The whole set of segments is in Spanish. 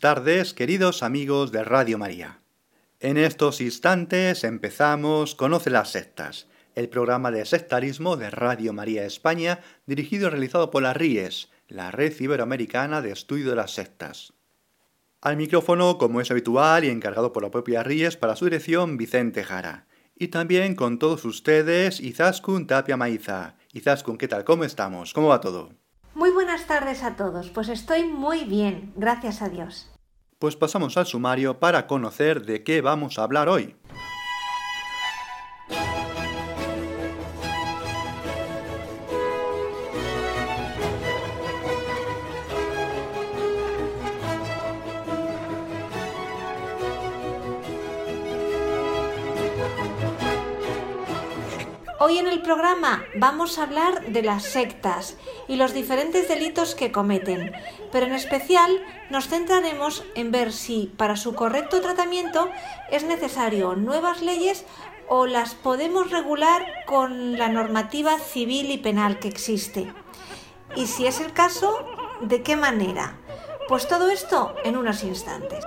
Buenas tardes, queridos amigos de Radio María. En estos instantes empezamos Conoce las sectas, el programa de sectarismo de Radio María España, dirigido y realizado por la RIES, la Red Iberoamericana de Estudio de las Sectas. Al micrófono, como es habitual y encargado por la propia RIES para su dirección, Vicente Jara. Y también con todos ustedes, Izaskun Tapia Maiza. Izaskun, ¿qué tal? ¿Cómo estamos? ¿Cómo va todo? Muy buenas tardes a todos, pues estoy muy bien, gracias a Dios. Pues pasamos al sumario para conocer de qué vamos a hablar hoy. Programa vamos a hablar de las sectas y los diferentes delitos que cometen, pero en especial nos centraremos en ver si para su correcto tratamiento es necesario nuevas leyes o las podemos regular con la normativa civil y penal que existe. Y si es el caso, ¿de qué manera? Pues todo esto en unos instantes.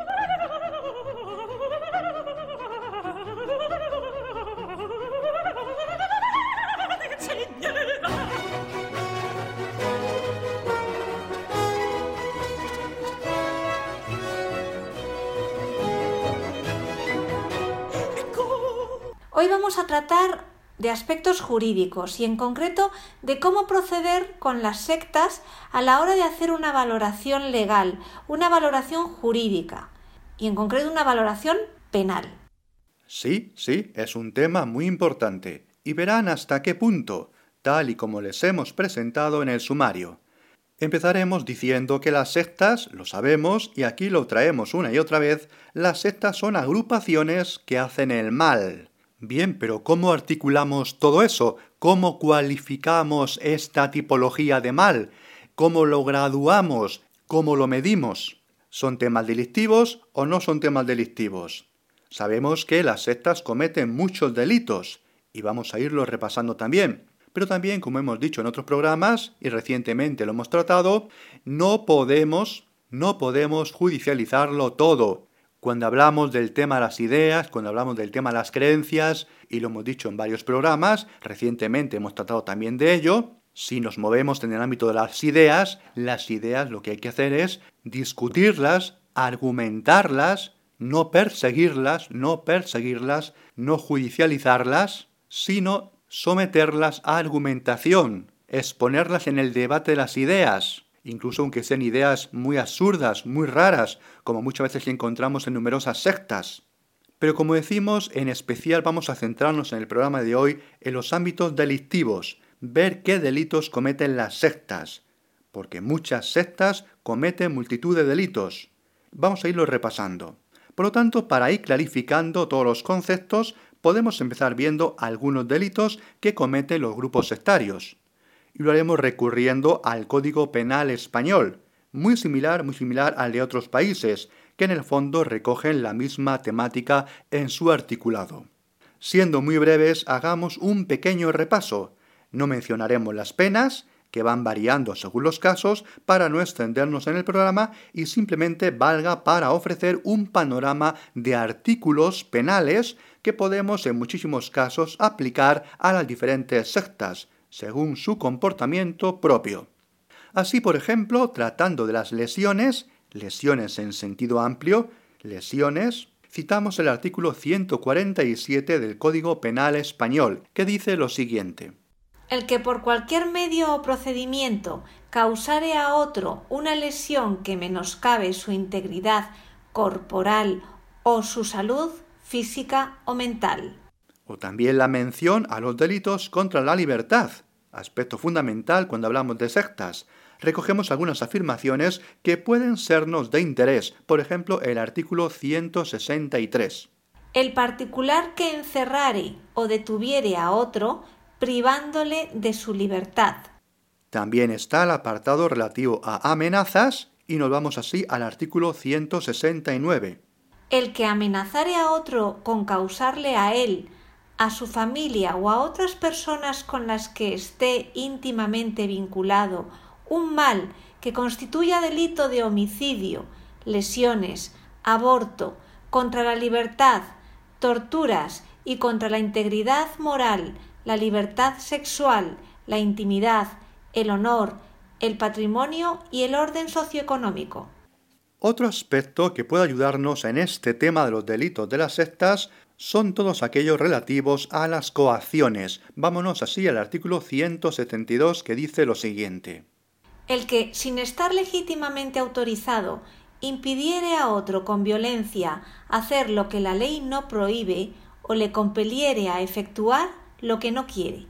Hoy vamos a tratar de aspectos jurídicos y en concreto de cómo proceder con las sectas a la hora de hacer una valoración legal, una valoración jurídica y en concreto una valoración penal. Sí, sí, es un tema muy importante y verán hasta qué punto, tal y como les hemos presentado en el sumario. Empezaremos diciendo que las sectas, lo sabemos y aquí lo traemos una y otra vez, las sectas son agrupaciones que hacen el mal. Bien, pero ¿cómo articulamos todo eso? ¿Cómo cualificamos esta tipología de mal? ¿Cómo lo graduamos? ¿Cómo lo medimos? ¿Son temas delictivos o no son temas delictivos? Sabemos que las sectas cometen muchos delitos y vamos a irlo repasando también. Pero también, como hemos dicho en otros programas y recientemente lo hemos tratado, no podemos, no podemos judicializarlo todo. Cuando hablamos del tema de las ideas, cuando hablamos del tema de las creencias, y lo hemos dicho en varios programas, recientemente hemos tratado también de ello, si nos movemos en el ámbito de las ideas, las ideas lo que hay que hacer es discutirlas, argumentarlas, no perseguirlas, no perseguirlas, no judicializarlas, sino someterlas a argumentación, exponerlas en el debate de las ideas, incluso aunque sean ideas muy absurdas, muy raras, como muchas veces encontramos en numerosas sectas. Pero como decimos, en especial vamos a centrarnos en el programa de hoy en los ámbitos delictivos, ver qué delitos cometen las sectas, porque muchas sectas cometen multitud de delitos. Vamos a irlo repasando. Por lo tanto, para ir clarificando todos los conceptos, podemos empezar viendo algunos delitos que cometen los grupos sectarios y lo haremos recurriendo al Código Penal español, muy similar, muy similar al de otros países, que en el fondo recogen la misma temática en su articulado. Siendo muy breves, hagamos un pequeño repaso. No mencionaremos las penas, que van variando según los casos, para no extendernos en el programa y simplemente valga para ofrecer un panorama de artículos penales que podemos en muchísimos casos aplicar a las diferentes sectas, según su comportamiento propio. Así, por ejemplo, tratando de las lesiones, lesiones en sentido amplio, lesiones, citamos el artículo 147 del Código Penal Español, que dice lo siguiente. El que por cualquier medio o procedimiento causare a otro una lesión que menoscabe su integridad corporal o su salud física o mental o también la mención a los delitos contra la libertad, aspecto fundamental cuando hablamos de sectas. Recogemos algunas afirmaciones que pueden sernos de interés, por ejemplo el artículo 163. El particular que encerrare o detuviere a otro, privándole de su libertad. También está el apartado relativo a amenazas y nos vamos así al artículo 169. El que amenazare a otro con causarle a él, a su familia o a otras personas con las que esté íntimamente vinculado un mal que constituya delito de homicidio, lesiones, aborto, contra la libertad, torturas y contra la integridad moral, la libertad sexual, la intimidad, el honor, el patrimonio y el orden socioeconómico. Otro aspecto que puede ayudarnos en este tema de los delitos de las sectas son todos aquellos relativos a las coacciones. Vámonos así al artículo 172 que dice lo siguiente. El que, sin estar legítimamente autorizado, impidiere a otro con violencia hacer lo que la ley no prohíbe o le compeliere a efectuar lo que no quiere.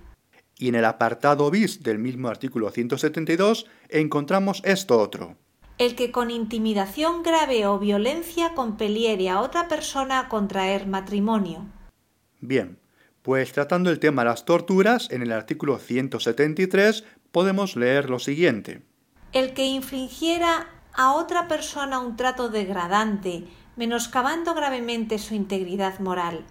Y en el apartado bis del mismo artículo 172 encontramos esto otro el que con intimidación grave o violencia compeliere a otra persona a contraer matrimonio. Bien, pues tratando el tema de las torturas, en el artículo 173 podemos leer lo siguiente. El que infligiera a otra persona un trato degradante, menoscabando gravemente su integridad moral.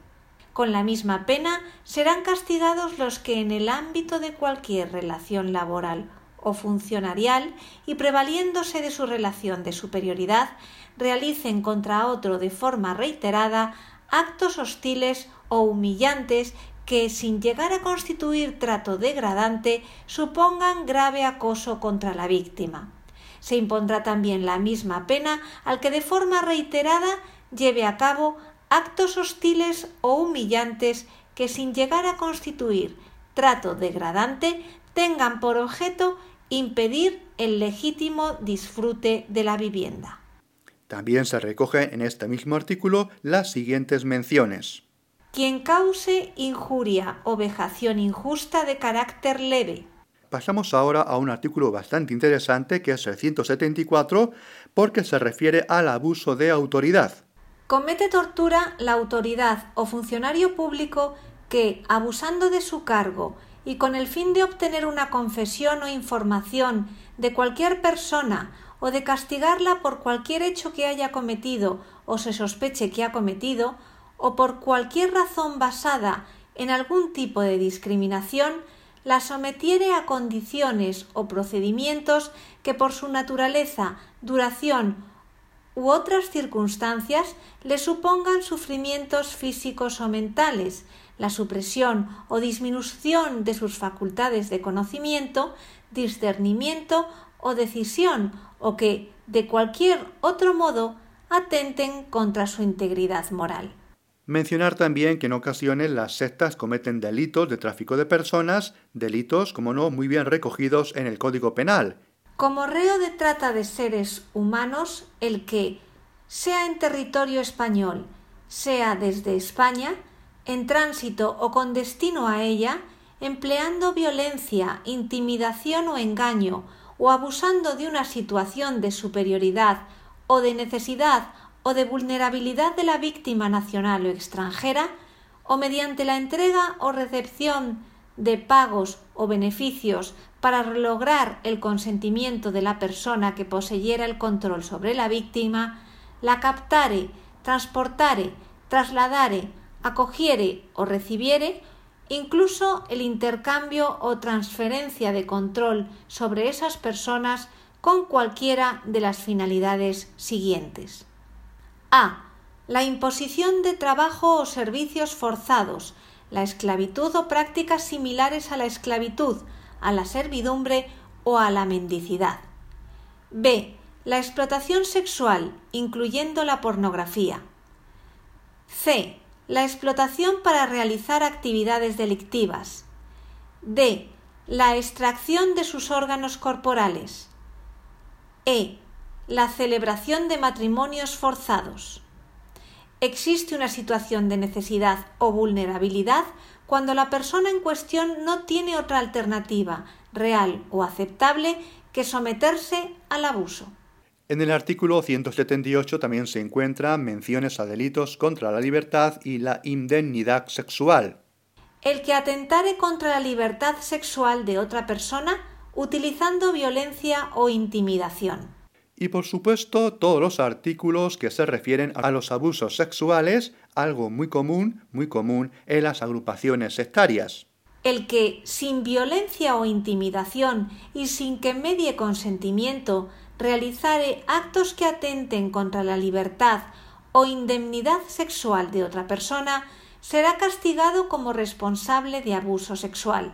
Con la misma pena serán castigados los que en el ámbito de cualquier relación laboral o funcionarial y prevaliéndose de su relación de superioridad, realicen contra otro de forma reiterada actos hostiles o humillantes que, sin llegar a constituir trato degradante, supongan grave acoso contra la víctima. Se impondrá también la misma pena al que de forma reiterada lleve a cabo actos hostiles o humillantes que, sin llegar a constituir trato degradante, tengan por objeto impedir el legítimo disfrute de la vivienda. También se recoge en este mismo artículo las siguientes menciones. Quien cause injuria o vejación injusta de carácter leve. Pasamos ahora a un artículo bastante interesante que es el 174 porque se refiere al abuso de autoridad. Comete tortura la autoridad o funcionario público que, abusando de su cargo y con el fin de obtener una confesión o información de cualquier persona o de castigarla por cualquier hecho que haya cometido o se sospeche que ha cometido, o por cualquier razón basada en algún tipo de discriminación, la sometiere a condiciones o procedimientos que por su naturaleza, duración u otras circunstancias le supongan sufrimientos físicos o mentales, la supresión o disminución de sus facultades de conocimiento, discernimiento o decisión, o que, de cualquier otro modo, atenten contra su integridad moral. Mencionar también que en ocasiones las sectas cometen delitos de tráfico de personas, delitos, como no, muy bien recogidos en el Código Penal. Como reo de trata de seres humanos, el que, sea en territorio español, sea desde España, en tránsito o con destino a ella, empleando violencia, intimidación o engaño, o abusando de una situación de superioridad o de necesidad o de vulnerabilidad de la víctima nacional o extranjera, o mediante la entrega o recepción de pagos o beneficios para lograr el consentimiento de la persona que poseyera el control sobre la víctima, la captare, transportare, trasladare acogiere o recibiere incluso el intercambio o transferencia de control sobre esas personas con cualquiera de las finalidades siguientes. A. La imposición de trabajo o servicios forzados, la esclavitud o prácticas similares a la esclavitud, a la servidumbre o a la mendicidad. B. La explotación sexual, incluyendo la pornografía. C la explotación para realizar actividades delictivas. D. La extracción de sus órganos corporales. E. La celebración de matrimonios forzados. existe una situación de necesidad o vulnerabilidad cuando la persona en cuestión no tiene otra alternativa real o aceptable que someterse al abuso. En el artículo 178 también se encuentran menciones a delitos contra la libertad y la indemnidad sexual. El que atentare contra la libertad sexual de otra persona utilizando violencia o intimidación. Y por supuesto todos los artículos que se refieren a los abusos sexuales, algo muy común, muy común en las agrupaciones sectarias. El que, sin violencia o intimidación y sin que medie consentimiento, realizare actos que atenten contra la libertad o indemnidad sexual de otra persona, será castigado como responsable de abuso sexual.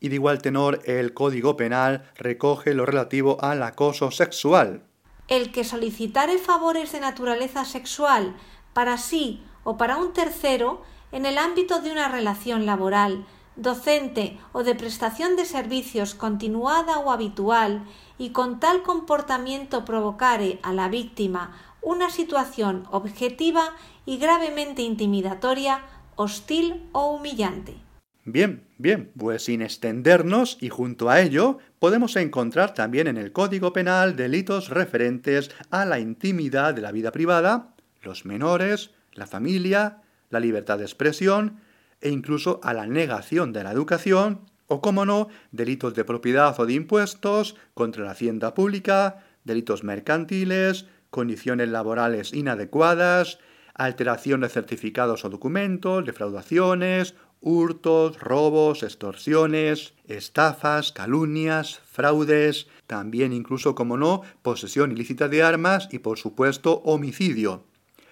Y de igual tenor, el Código Penal recoge lo relativo al acoso sexual. El que solicitare favores de naturaleza sexual para sí o para un tercero en el ámbito de una relación laboral, docente o de prestación de servicios continuada o habitual y con tal comportamiento provocare a la víctima una situación objetiva y gravemente intimidatoria, hostil o humillante. Bien, bien, pues sin extendernos y junto a ello podemos encontrar también en el Código Penal delitos referentes a la intimidad de la vida privada, los menores, la familia, la libertad de expresión e incluso a la negación de la educación o, como no, delitos de propiedad o de impuestos contra la hacienda pública, delitos mercantiles, condiciones laborales inadecuadas, alteración de certificados o documentos, defraudaciones, hurtos, robos, extorsiones, estafas, calumnias, fraudes, también incluso, como no, posesión ilícita de armas y, por supuesto, homicidio.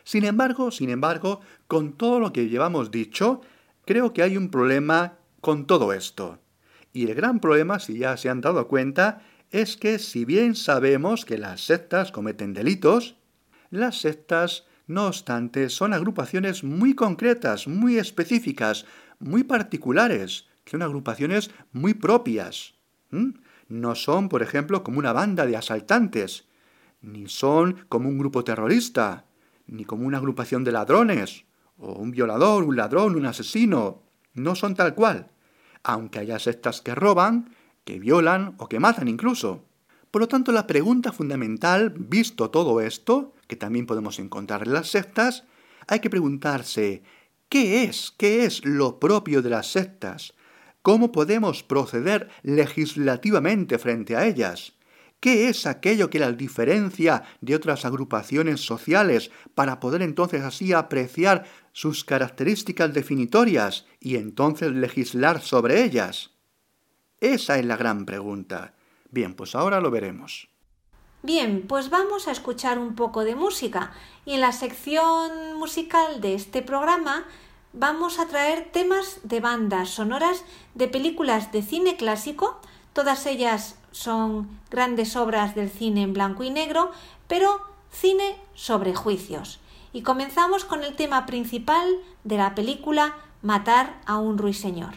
Sin embargo, sin embargo, con todo lo que llevamos dicho, creo que hay un problema con todo esto. Y el gran problema, si ya se han dado cuenta, es que si bien sabemos que las sectas cometen delitos, las sectas, no obstante, son agrupaciones muy concretas, muy específicas, muy particulares, que son agrupaciones muy propias. No son, por ejemplo, como una banda de asaltantes, ni son como un grupo terrorista, ni como una agrupación de ladrones, o un violador, un ladrón, un asesino. No son tal cual, aunque haya sectas que roban, que violan o que matan incluso. Por lo tanto, la pregunta fundamental, visto todo esto, que también podemos encontrar en las sectas, hay que preguntarse, ¿Qué es? ¿Qué es lo propio de las sectas? ¿Cómo podemos proceder legislativamente frente a ellas? ¿Qué es aquello que las diferencia de otras agrupaciones sociales para poder entonces así apreciar sus características definitorias y entonces legislar sobre ellas? Esa es la gran pregunta. Bien, pues ahora lo veremos. Bien, pues vamos a escuchar un poco de música y en la sección musical de este programa vamos a traer temas de bandas sonoras de películas de cine clásico, todas ellas son grandes obras del cine en blanco y negro, pero cine sobre juicios. Y comenzamos con el tema principal de la película Matar a un ruiseñor.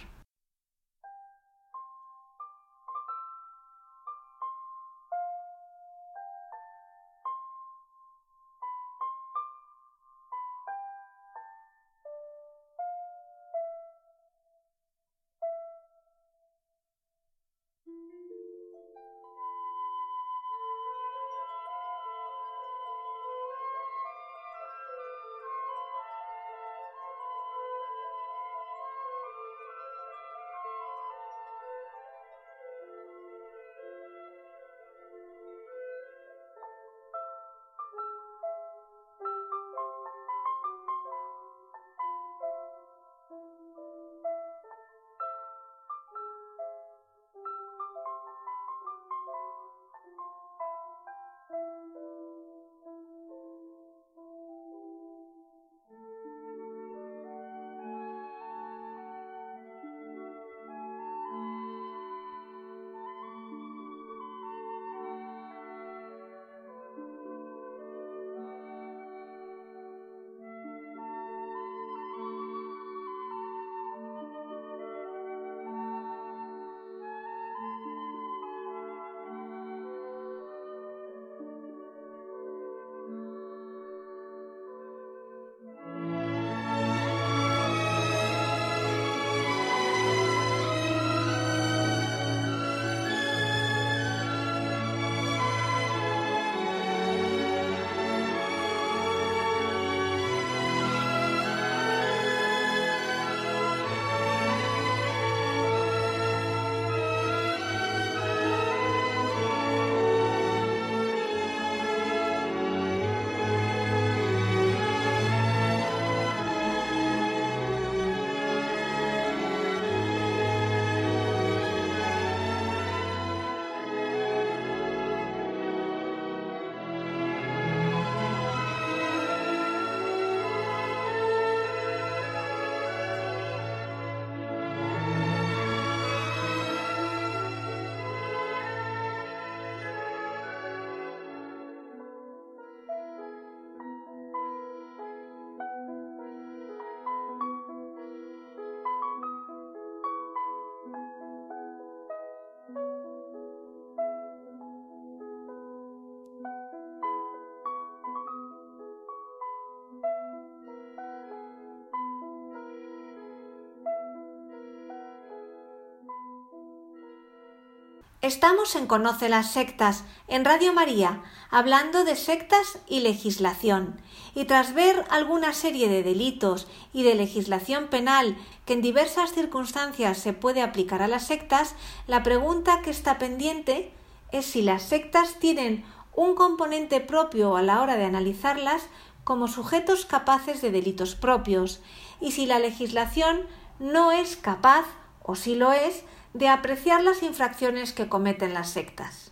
Estamos en Conoce las Sectas, en Radio María, hablando de sectas y legislación. Y tras ver alguna serie de delitos y de legislación penal que en diversas circunstancias se puede aplicar a las sectas, la pregunta que está pendiente es si las sectas tienen un componente propio a la hora de analizarlas como sujetos capaces de delitos propios y si la legislación no es capaz, o si lo es, de apreciar las infracciones que cometen las sectas.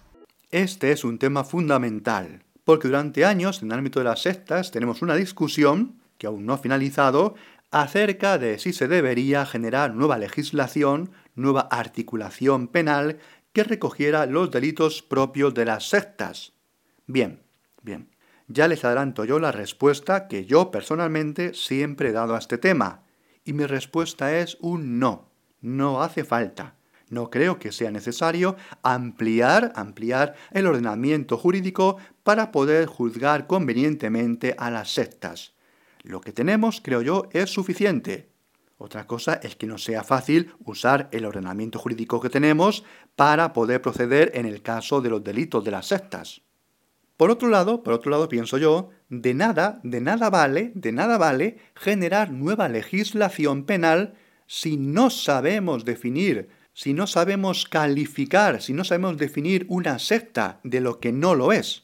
Este es un tema fundamental, porque durante años en el ámbito de las sectas tenemos una discusión, que aún no ha finalizado, acerca de si se debería generar nueva legislación, nueva articulación penal que recogiera los delitos propios de las sectas. Bien, bien. Ya les adelanto yo la respuesta que yo personalmente siempre he dado a este tema. Y mi respuesta es un no. No hace falta. No creo que sea necesario ampliar, ampliar el ordenamiento jurídico para poder juzgar convenientemente a las sectas. Lo que tenemos, creo yo, es suficiente. Otra cosa es que no sea fácil usar el ordenamiento jurídico que tenemos para poder proceder en el caso de los delitos de las sectas. Por otro lado, por otro lado pienso yo, de nada, de nada vale, de nada vale generar nueva legislación penal si no sabemos definir si no sabemos calificar, si no sabemos definir una secta de lo que no lo es?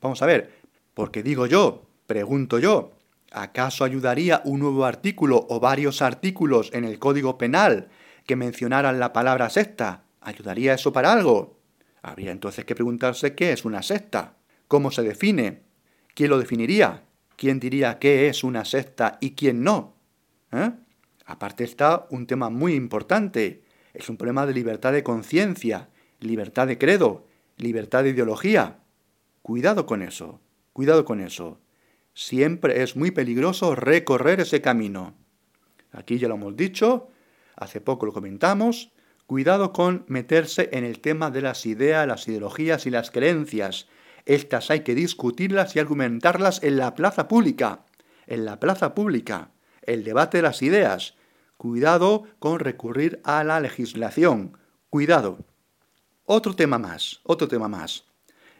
Vamos a ver, porque digo yo, pregunto yo, ¿acaso ayudaría un nuevo artículo o varios artículos en el Código Penal que mencionaran la palabra secta? ¿Ayudaría eso para algo? Habría entonces que preguntarse qué es una secta, cómo se define, quién lo definiría, quién diría qué es una secta y quién no. ¿Eh? Aparte está un tema muy importante, es un problema de libertad de conciencia, libertad de credo, libertad de ideología. Cuidado con eso, cuidado con eso. Siempre es muy peligroso recorrer ese camino. Aquí ya lo hemos dicho, hace poco lo comentamos, cuidado con meterse en el tema de las ideas, las ideologías y las creencias. Estas hay que discutirlas y argumentarlas en la plaza pública, en la plaza pública, el debate de las ideas, Cuidado con recurrir a la legislación. Cuidado. Otro tema más, otro tema más.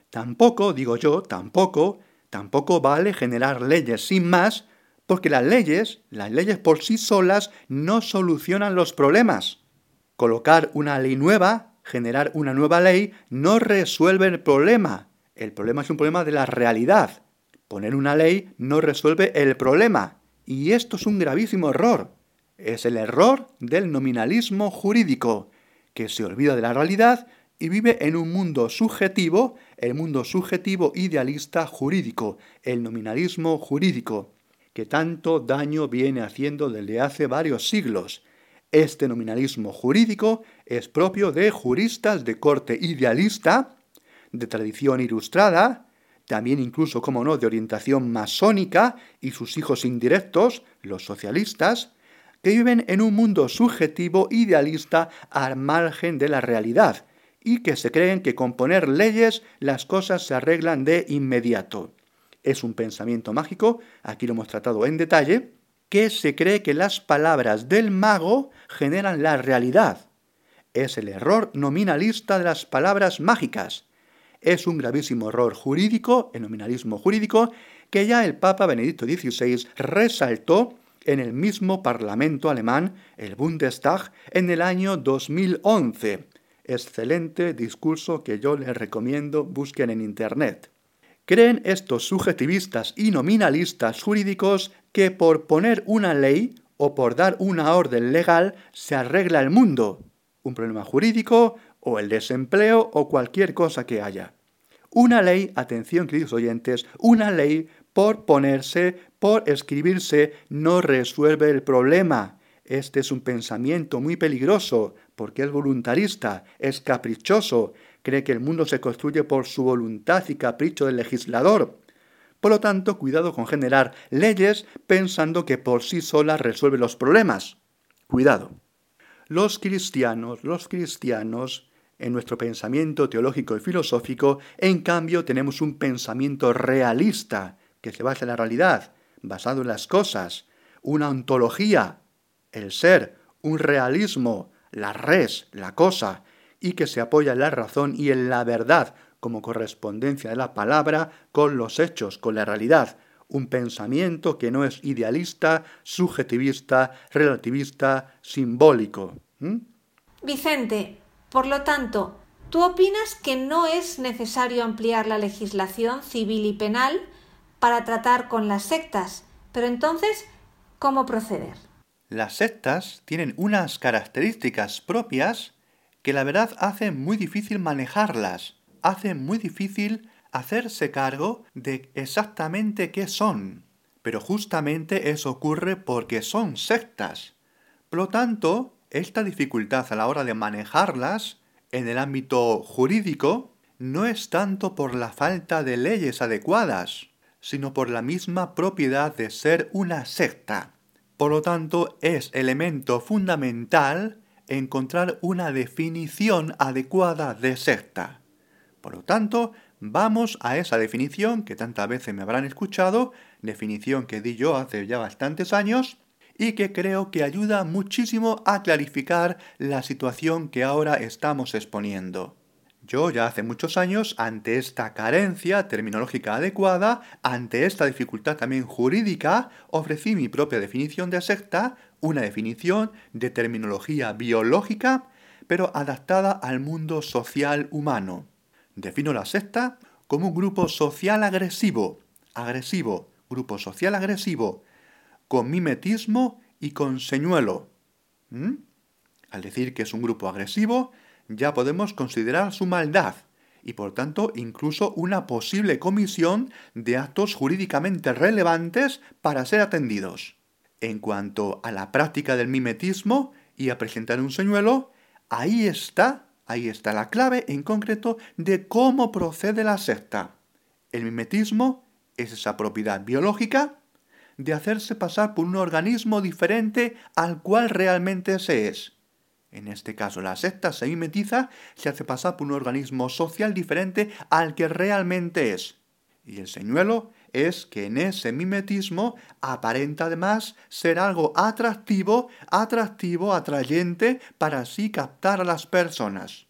Tampoco, digo yo, tampoco, tampoco vale generar leyes sin más, porque las leyes, las leyes por sí solas no solucionan los problemas. Colocar una ley nueva, generar una nueva ley, no resuelve el problema. El problema es un problema de la realidad. Poner una ley no resuelve el problema. Y esto es un gravísimo error. Es el error del nominalismo jurídico, que se olvida de la realidad y vive en un mundo subjetivo, el mundo subjetivo idealista jurídico, el nominalismo jurídico, que tanto daño viene haciendo desde hace varios siglos. Este nominalismo jurídico es propio de juristas de corte idealista, de tradición ilustrada, también incluso, como no, de orientación masónica y sus hijos indirectos, los socialistas, que viven en un mundo subjetivo idealista al margen de la realidad y que se creen que con poner leyes las cosas se arreglan de inmediato. Es un pensamiento mágico, aquí lo hemos tratado en detalle, que se cree que las palabras del mago generan la realidad. Es el error nominalista de las palabras mágicas. Es un gravísimo error jurídico, el nominalismo jurídico, que ya el Papa Benedicto XVI resaltó en el mismo Parlamento alemán, el Bundestag, en el año 2011. Excelente discurso que yo les recomiendo busquen en Internet. Creen estos subjetivistas y nominalistas jurídicos que por poner una ley o por dar una orden legal se arregla el mundo, un problema jurídico o el desempleo o cualquier cosa que haya. Una ley, atención queridos oyentes, una ley por ponerse, por escribirse, no resuelve el problema. Este es un pensamiento muy peligroso, porque es voluntarista, es caprichoso, cree que el mundo se construye por su voluntad y capricho del legislador. Por lo tanto, cuidado con generar leyes pensando que por sí solas resuelve los problemas. Cuidado. Los cristianos, los cristianos, en nuestro pensamiento teológico y filosófico, en cambio, tenemos un pensamiento realista, que se basa en la realidad, basado en las cosas, una ontología, el ser, un realismo, la res, la cosa, y que se apoya en la razón y en la verdad como correspondencia de la palabra con los hechos, con la realidad. Un pensamiento que no es idealista, subjetivista, relativista, simbólico. Vicente, por lo tanto, ¿tú opinas que no es necesario ampliar la legislación civil y penal para tratar con las sectas? Pero entonces, ¿cómo proceder? Las sectas tienen unas características propias que la verdad hacen muy difícil manejarlas, hacen muy difícil hacerse cargo de exactamente qué son. Pero justamente eso ocurre porque son sectas. Por lo tanto, esta dificultad a la hora de manejarlas en el ámbito jurídico no es tanto por la falta de leyes adecuadas, sino por la misma propiedad de ser una secta. Por lo tanto, es elemento fundamental encontrar una definición adecuada de secta. Por lo tanto, vamos a esa definición que tantas veces me habrán escuchado, definición que di yo hace ya bastantes años, y que creo que ayuda muchísimo a clarificar la situación que ahora estamos exponiendo. Yo ya hace muchos años, ante esta carencia terminológica adecuada, ante esta dificultad también jurídica, ofrecí mi propia definición de secta, una definición de terminología biológica, pero adaptada al mundo social humano. Defino la secta como un grupo social agresivo, agresivo, grupo social agresivo, con mimetismo y con señuelo. ¿Mm? Al decir que es un grupo agresivo, ya podemos considerar su maldad y por tanto incluso una posible comisión de actos jurídicamente relevantes para ser atendidos. En cuanto a la práctica del mimetismo y a presentar un señuelo, ahí está, ahí está la clave en concreto de cómo procede la secta. El mimetismo es esa propiedad biológica de hacerse pasar por un organismo diferente al cual realmente se es en este caso, la secta se mimetiza, se hace pasar por un organismo social diferente al que realmente es. Y el señuelo es que en ese mimetismo aparenta además ser algo atractivo, atractivo, atrayente para así captar a las personas.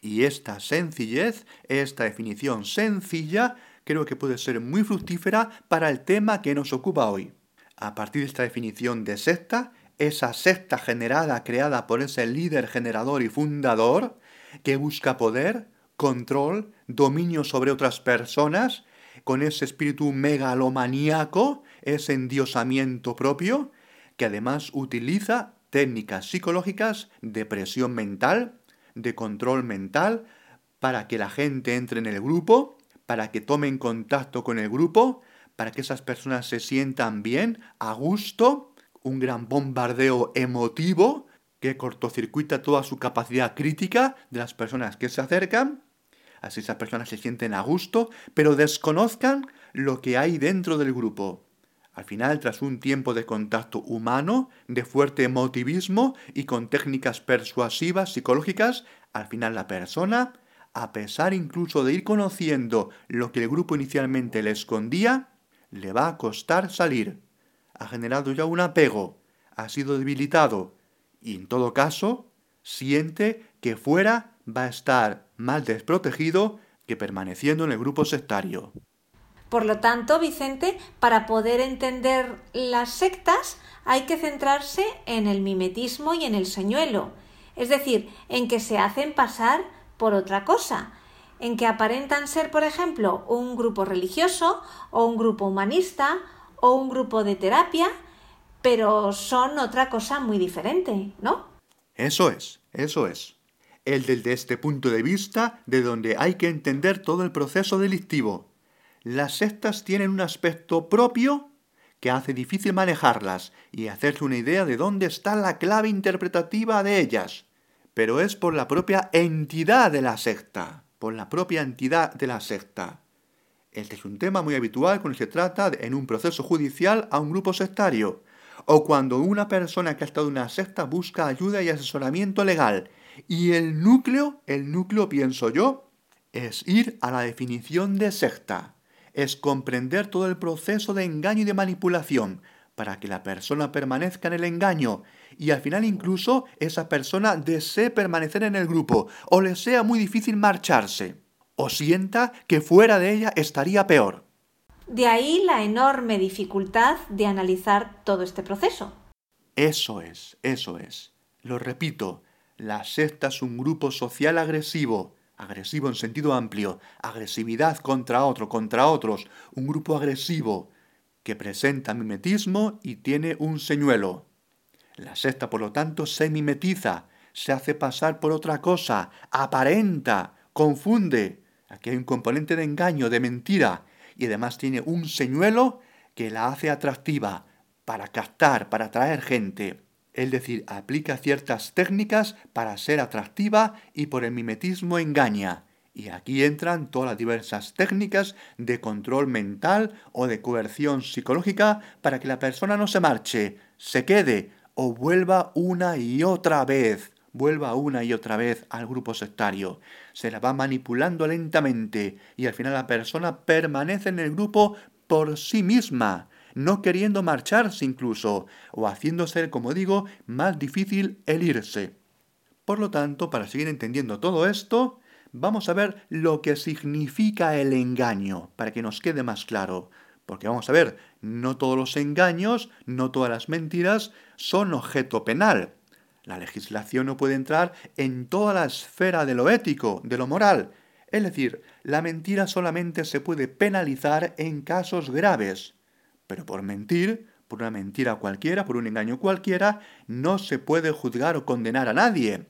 Y esta sencillez, esta definición sencilla, creo que puede ser muy fructífera para el tema que nos ocupa hoy. A partir de esta definición de secta, esa secta generada, creada por ese líder generador y fundador, que busca poder, control, dominio sobre otras personas, con ese espíritu megalomaníaco, ese endiosamiento propio, que además utiliza técnicas psicológicas de presión mental, de control mental, para que la gente entre en el grupo, para que tomen contacto con el grupo, para que esas personas se sientan bien, a gusto, un gran bombardeo emotivo que cortocircuita toda su capacidad crítica de las personas que se acercan. Así esas personas se sienten a gusto, pero desconozcan lo que hay dentro del grupo. Al final, tras un tiempo de contacto humano, de fuerte emotivismo y con técnicas persuasivas psicológicas, al final la persona, a pesar incluso de ir conociendo lo que el grupo inicialmente le escondía, le va a costar salir ha generado ya un apego, ha sido debilitado y en todo caso siente que fuera va a estar más desprotegido que permaneciendo en el grupo sectario. Por lo tanto, Vicente, para poder entender las sectas hay que centrarse en el mimetismo y en el señuelo, es decir, en que se hacen pasar por otra cosa, en que aparentan ser, por ejemplo, un grupo religioso o un grupo humanista o un grupo de terapia, pero son otra cosa muy diferente, ¿no? Eso es, eso es. El desde este punto de vista de donde hay que entender todo el proceso delictivo. Las sectas tienen un aspecto propio que hace difícil manejarlas y hacerse una idea de dónde está la clave interpretativa de ellas. Pero es por la propia entidad de la secta, por la propia entidad de la secta. Este es un tema muy habitual cuando se trata en un proceso judicial a un grupo sectario, o cuando una persona que ha estado en una secta busca ayuda y asesoramiento legal. Y el núcleo, el núcleo pienso yo, es ir a la definición de secta, es comprender todo el proceso de engaño y de manipulación, para que la persona permanezca en el engaño. Y al final incluso esa persona desee permanecer en el grupo o le sea muy difícil marcharse o sienta que fuera de ella estaría peor. De ahí la enorme dificultad de analizar todo este proceso. Eso es, eso es. Lo repito, la secta es un grupo social agresivo, agresivo en sentido amplio, agresividad contra otro, contra otros, un grupo agresivo que presenta mimetismo y tiene un señuelo. La secta, por lo tanto, se mimetiza, se hace pasar por otra cosa, aparenta, confunde. Aquí hay un componente de engaño, de mentira, y además tiene un señuelo que la hace atractiva para captar, para atraer gente es decir, aplica ciertas técnicas para ser atractiva y por el mimetismo engaña. Y aquí entran todas las diversas técnicas de control mental o de coerción psicológica para que la persona no se marche, se quede o vuelva una y otra vez, vuelva una y otra vez al grupo sectario. Se la va manipulando lentamente y al final la persona permanece en el grupo por sí misma no queriendo marcharse incluso, o haciéndose, como digo, más difícil el irse. Por lo tanto, para seguir entendiendo todo esto, vamos a ver lo que significa el engaño, para que nos quede más claro. Porque vamos a ver, no todos los engaños, no todas las mentiras son objeto penal. La legislación no puede entrar en toda la esfera de lo ético, de lo moral. Es decir, la mentira solamente se puede penalizar en casos graves. Pero por mentir, por una mentira cualquiera, por un engaño cualquiera, no se puede juzgar o condenar a nadie.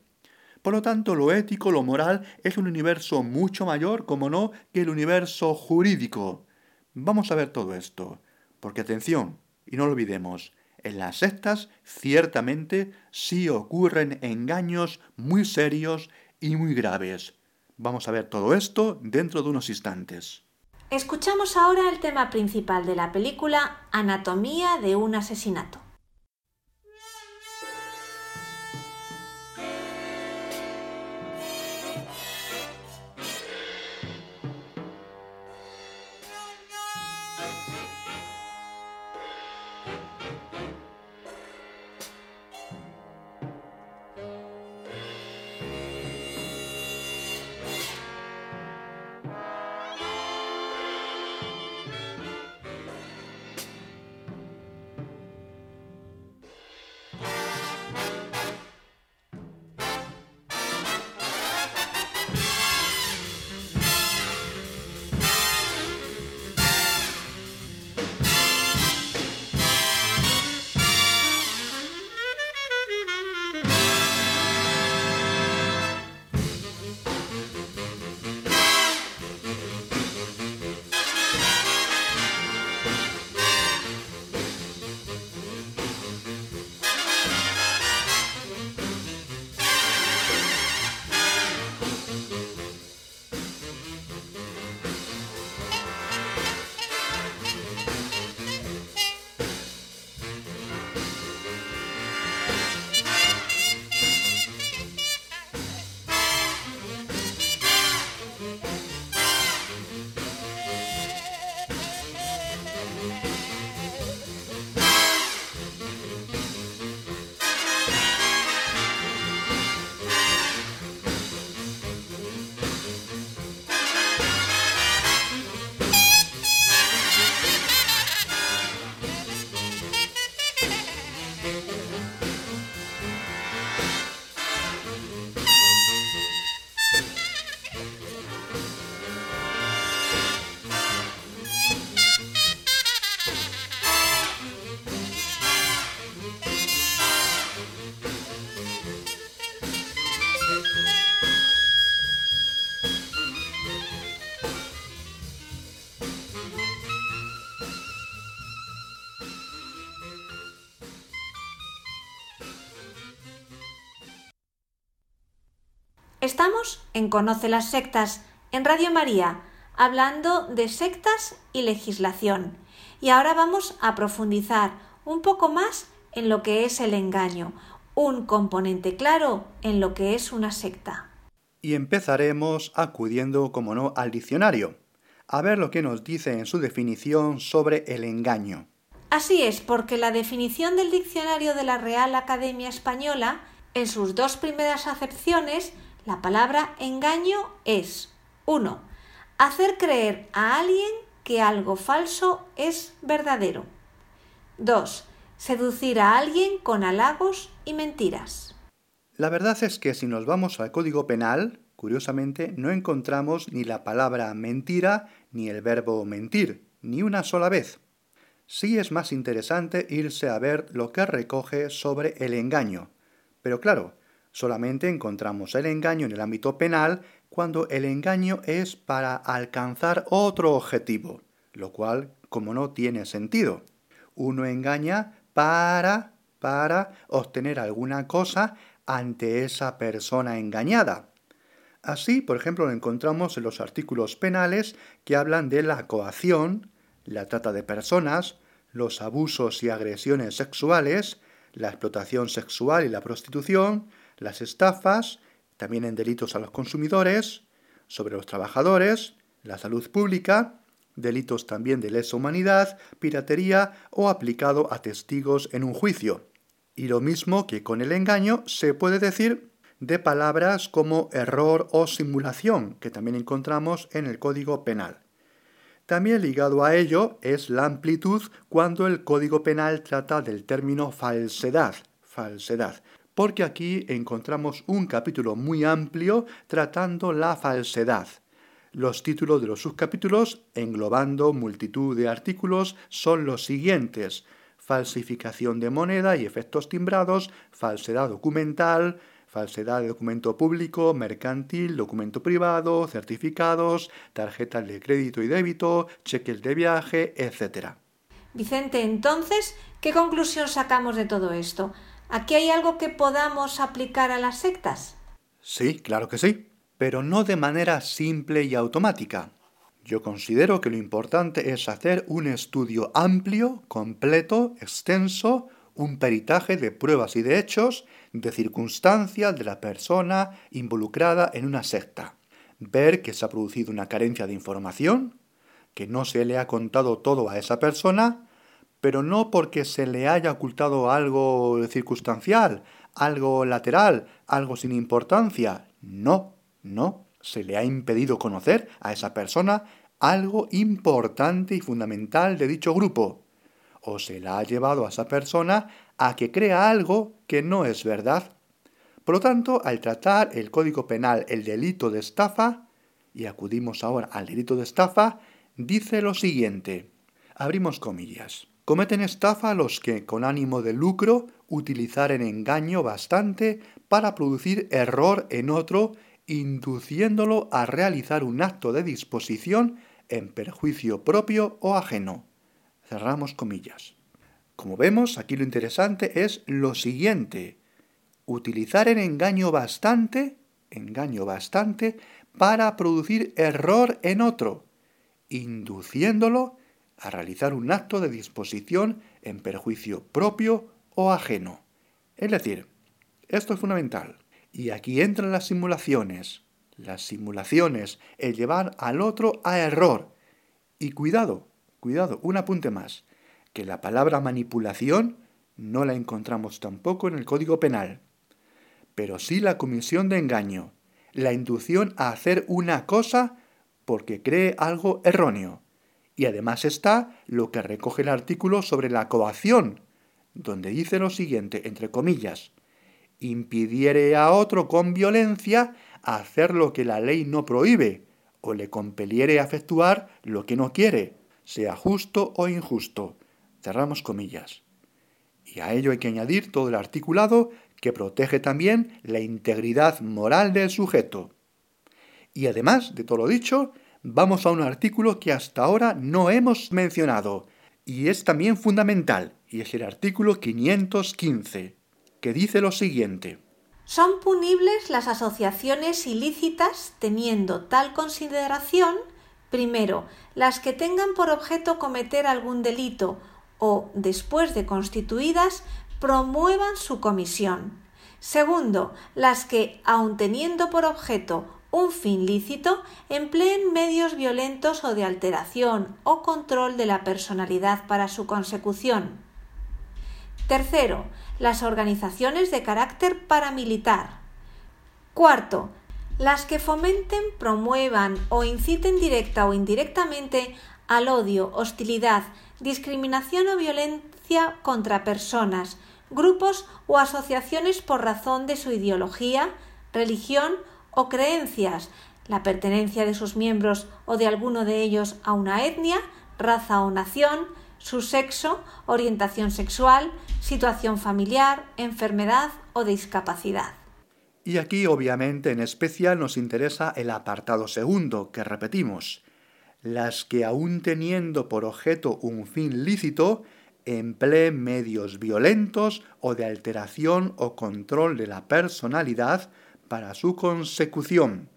Por lo tanto, lo ético, lo moral, es un universo mucho mayor, como no, que el universo jurídico. Vamos a ver todo esto, porque atención, y no lo olvidemos, en las sectas ciertamente sí ocurren engaños muy serios y muy graves. Vamos a ver todo esto dentro de unos instantes. Escuchamos ahora el tema principal de la película Anatomía de un asesinato. Estamos en Conoce las sectas, en Radio María, hablando de sectas y legislación. Y ahora vamos a profundizar un poco más en lo que es el engaño, un componente claro en lo que es una secta. Y empezaremos acudiendo, como no, al diccionario, a ver lo que nos dice en su definición sobre el engaño. Así es, porque la definición del diccionario de la Real Academia Española, en sus dos primeras acepciones, la palabra engaño es 1. Hacer creer a alguien que algo falso es verdadero. 2. Seducir a alguien con halagos y mentiras. La verdad es que si nos vamos al Código Penal, curiosamente no encontramos ni la palabra mentira ni el verbo mentir, ni una sola vez. Sí es más interesante irse a ver lo que recoge sobre el engaño. Pero claro, solamente encontramos el engaño en el ámbito penal cuando el engaño es para alcanzar otro objetivo, lo cual, como no tiene sentido. Uno engaña para para obtener alguna cosa ante esa persona engañada. Así, por ejemplo, lo encontramos en los artículos penales que hablan de la coacción, la trata de personas, los abusos y agresiones sexuales, la explotación sexual y la prostitución, las estafas, también en delitos a los consumidores, sobre los trabajadores, la salud pública, delitos también de lesa humanidad, piratería o aplicado a testigos en un juicio. Y lo mismo que con el engaño se puede decir de palabras como error o simulación, que también encontramos en el Código Penal. También ligado a ello es la amplitud cuando el Código Penal trata del término falsedad, falsedad, porque aquí encontramos un capítulo muy amplio tratando la falsedad. Los títulos de los subcapítulos, englobando multitud de artículos, son los siguientes falsificación de moneda y efectos timbrados, falsedad documental, falsedad de documento público, mercantil, documento privado, certificados, tarjetas de crédito y débito, cheques de viaje, etc. Vicente, entonces, ¿qué conclusión sacamos de todo esto? ¿Aquí hay algo que podamos aplicar a las sectas? Sí, claro que sí, pero no de manera simple y automática. Yo considero que lo importante es hacer un estudio amplio, completo, extenso, un peritaje de pruebas y de hechos, de circunstancias de la persona involucrada en una secta. Ver que se ha producido una carencia de información, que no se le ha contado todo a esa persona, pero no porque se le haya ocultado algo circunstancial, algo lateral, algo sin importancia. No, no se le ha impedido conocer a esa persona algo importante y fundamental de dicho grupo, o se la ha llevado a esa persona a que crea algo que no es verdad. Por lo tanto, al tratar el Código Penal el delito de estafa, y acudimos ahora al delito de estafa, dice lo siguiente. Abrimos comillas. Cometen estafa los que, con ánimo de lucro, utilizaren engaño bastante para producir error en otro induciéndolo a realizar un acto de disposición en perjuicio propio o ajeno. Cerramos comillas. Como vemos, aquí lo interesante es lo siguiente. Utilizar el engaño bastante, engaño bastante, para producir error en otro, induciéndolo a realizar un acto de disposición en perjuicio propio o ajeno. Es decir, esto es fundamental. Y aquí entran las simulaciones. Las simulaciones, el llevar al otro a error. Y cuidado, cuidado, un apunte más, que la palabra manipulación no la encontramos tampoco en el Código Penal, pero sí la comisión de engaño, la inducción a hacer una cosa porque cree algo erróneo. Y además está lo que recoge el artículo sobre la coacción, donde dice lo siguiente, entre comillas, impidiere a otro con violencia hacer lo que la ley no prohíbe, o le compeliere a efectuar lo que no quiere, sea justo o injusto. Cerramos comillas. Y a ello hay que añadir todo el articulado que protege también la integridad moral del sujeto. Y además de todo lo dicho, vamos a un artículo que hasta ahora no hemos mencionado, y es también fundamental, y es el artículo 515 que dice lo siguiente. Son punibles las asociaciones ilícitas teniendo tal consideración, primero, las que tengan por objeto cometer algún delito o, después de constituidas, promuevan su comisión. Segundo, las que, aun teniendo por objeto un fin lícito empleen medios violentos o de alteración o control de la personalidad para su consecución. Tercero, las organizaciones de carácter paramilitar. Cuarto, las que fomenten, promuevan o inciten directa o indirectamente al odio, hostilidad, discriminación o violencia contra personas, grupos o asociaciones por razón de su ideología, religión o creencias, la pertenencia de sus miembros o de alguno de ellos a una etnia, raza o nación, su sexo, orientación sexual, situación familiar, enfermedad o discapacidad. Y aquí obviamente en especial nos interesa el apartado segundo, que repetimos, las que aun teniendo por objeto un fin lícito, empleen medios violentos o de alteración o control de la personalidad para su consecución.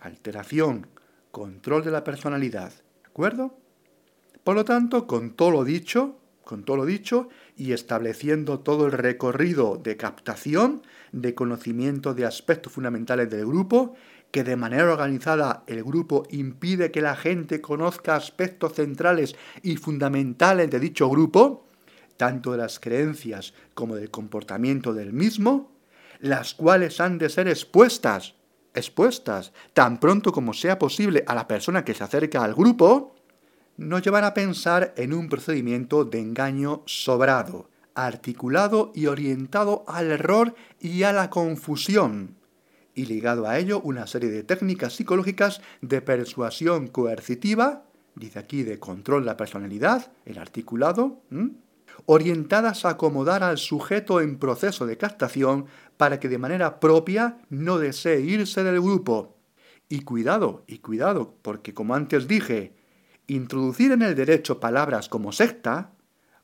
Alteración, control de la personalidad. ¿De acuerdo? Por lo tanto, con todo lo dicho, con todo lo dicho y estableciendo todo el recorrido de captación, de conocimiento de aspectos fundamentales del grupo, que de manera organizada el grupo impide que la gente conozca aspectos centrales y fundamentales de dicho grupo, tanto de las creencias como del comportamiento del mismo, las cuales han de ser expuestas, expuestas tan pronto como sea posible a la persona que se acerca al grupo, nos llevan a pensar en un procedimiento de engaño sobrado, articulado y orientado al error y a la confusión, y ligado a ello una serie de técnicas psicológicas de persuasión coercitiva, dice aquí de control de la personalidad, el articulado, orientadas a acomodar al sujeto en proceso de captación para que de manera propia no desee irse del grupo. Y cuidado, y cuidado, porque como antes dije, introducir en el derecho palabras como secta,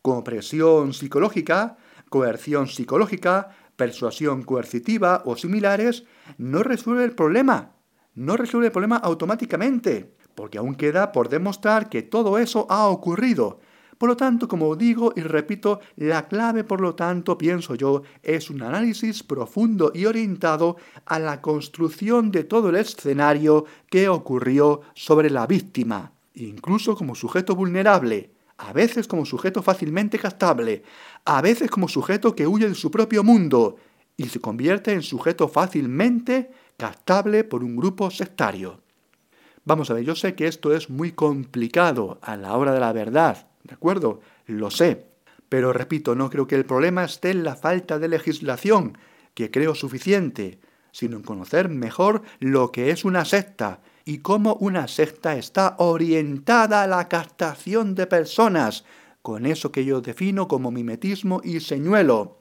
como presión psicológica, coerción psicológica, persuasión coercitiva o similares, no resuelve el problema. No resuelve el problema automáticamente, porque aún queda por demostrar que todo eso ha ocurrido. Por lo tanto, como digo y repito, la clave, por lo tanto, pienso yo, es un análisis profundo y orientado a la construcción de todo el escenario que ocurrió sobre la víctima, incluso como sujeto vulnerable, a veces como sujeto fácilmente captable, a veces como sujeto que huye de su propio mundo y se convierte en sujeto fácilmente captable por un grupo sectario. Vamos a ver, yo sé que esto es muy complicado a la hora de la verdad, ¿de acuerdo? Lo sé. Pero repito, no creo que el problema esté en la falta de legislación, que creo suficiente, sino en conocer mejor lo que es una secta y cómo una secta está orientada a la captación de personas, con eso que yo defino como mimetismo y señuelo.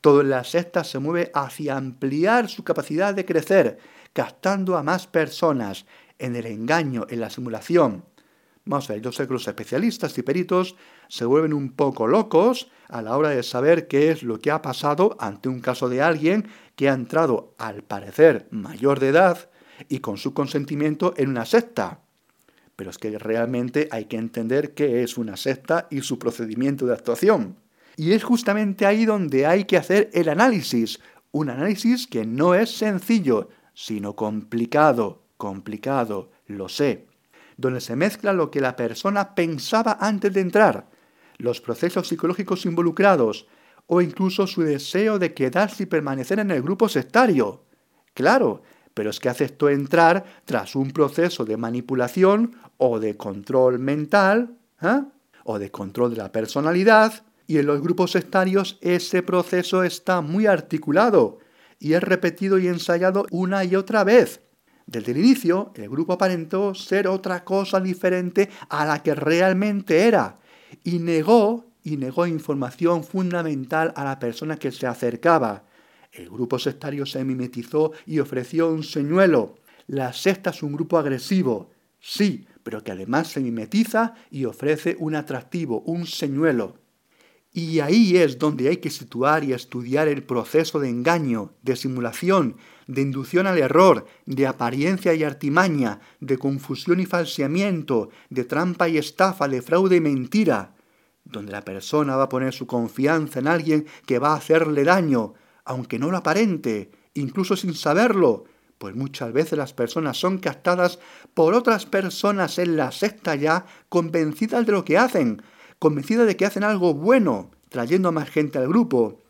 Toda la secta se mueve hacia ampliar su capacidad de crecer, captando a más personas, en el engaño, en la simulación. Vamos a ver, yo sé que los especialistas y peritos se vuelven un poco locos a la hora de saber qué es lo que ha pasado ante un caso de alguien que ha entrado, al parecer, mayor de edad, y con su consentimiento en una secta. Pero es que realmente hay que entender qué es una secta y su procedimiento de actuación. Y es justamente ahí donde hay que hacer el análisis, un análisis que no es sencillo, sino complicado, complicado, lo sé, donde se mezcla lo que la persona pensaba antes de entrar, los procesos psicológicos involucrados, o incluso su deseo de quedarse y permanecer en el grupo sectario. Claro, pero es que aceptó entrar tras un proceso de manipulación o de control mental, ¿eh? o de control de la personalidad, y en los grupos sectarios ese proceso está muy articulado y es repetido y ensayado una y otra vez. Desde el inicio, el grupo aparentó ser otra cosa diferente a la que realmente era, y negó y negó información fundamental a la persona que se acercaba, el grupo sectario se mimetizó y ofreció un señuelo. La secta es un grupo agresivo, sí, pero que además se mimetiza y ofrece un atractivo, un señuelo. Y ahí es donde hay que situar y estudiar el proceso de engaño, de simulación, de inducción al error, de apariencia y artimaña, de confusión y falseamiento, de trampa y estafa, de fraude y mentira, donde la persona va a poner su confianza en alguien que va a hacerle daño, aunque no lo aparente, incluso sin saberlo, Pues muchas veces las personas son captadas por otras personas en la secta ya convencidas de lo que hacen, convencidas de que hacen algo bueno, trayendo a más gente al grupo.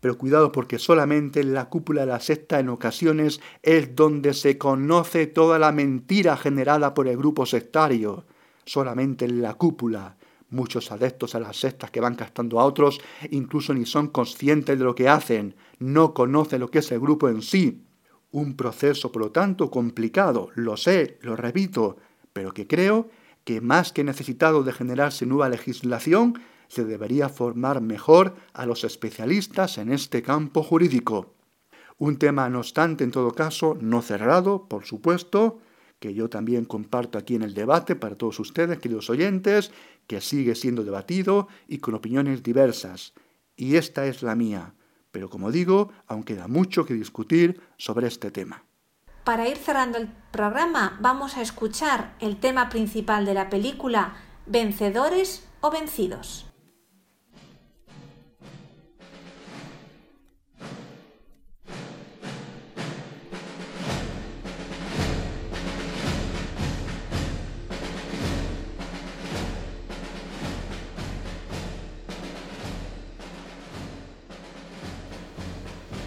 Pero cuidado porque solamente en la cúpula de la secta en ocasiones es donde se conoce toda la mentira generada por el grupo sectario. Solamente en la cúpula. Muchos adeptos a las sectas que van captando a otros incluso ni son conscientes de lo que hacen, no conocen lo que es el grupo en sí. Un proceso, por lo tanto, complicado, lo sé, lo repito, pero que creo que más que necesitado de generarse nueva legislación, se debería formar mejor a los especialistas en este campo jurídico. Un tema, no obstante, en todo caso, no cerrado, por supuesto, que yo también comparto aquí en el debate para todos ustedes, queridos oyentes, que sigue siendo debatido y con opiniones diversas. Y esta es la mía. Pero como digo, aún queda mucho que discutir sobre este tema. Para ir cerrando el programa, vamos a escuchar el tema principal de la película Vencedores o Vencidos.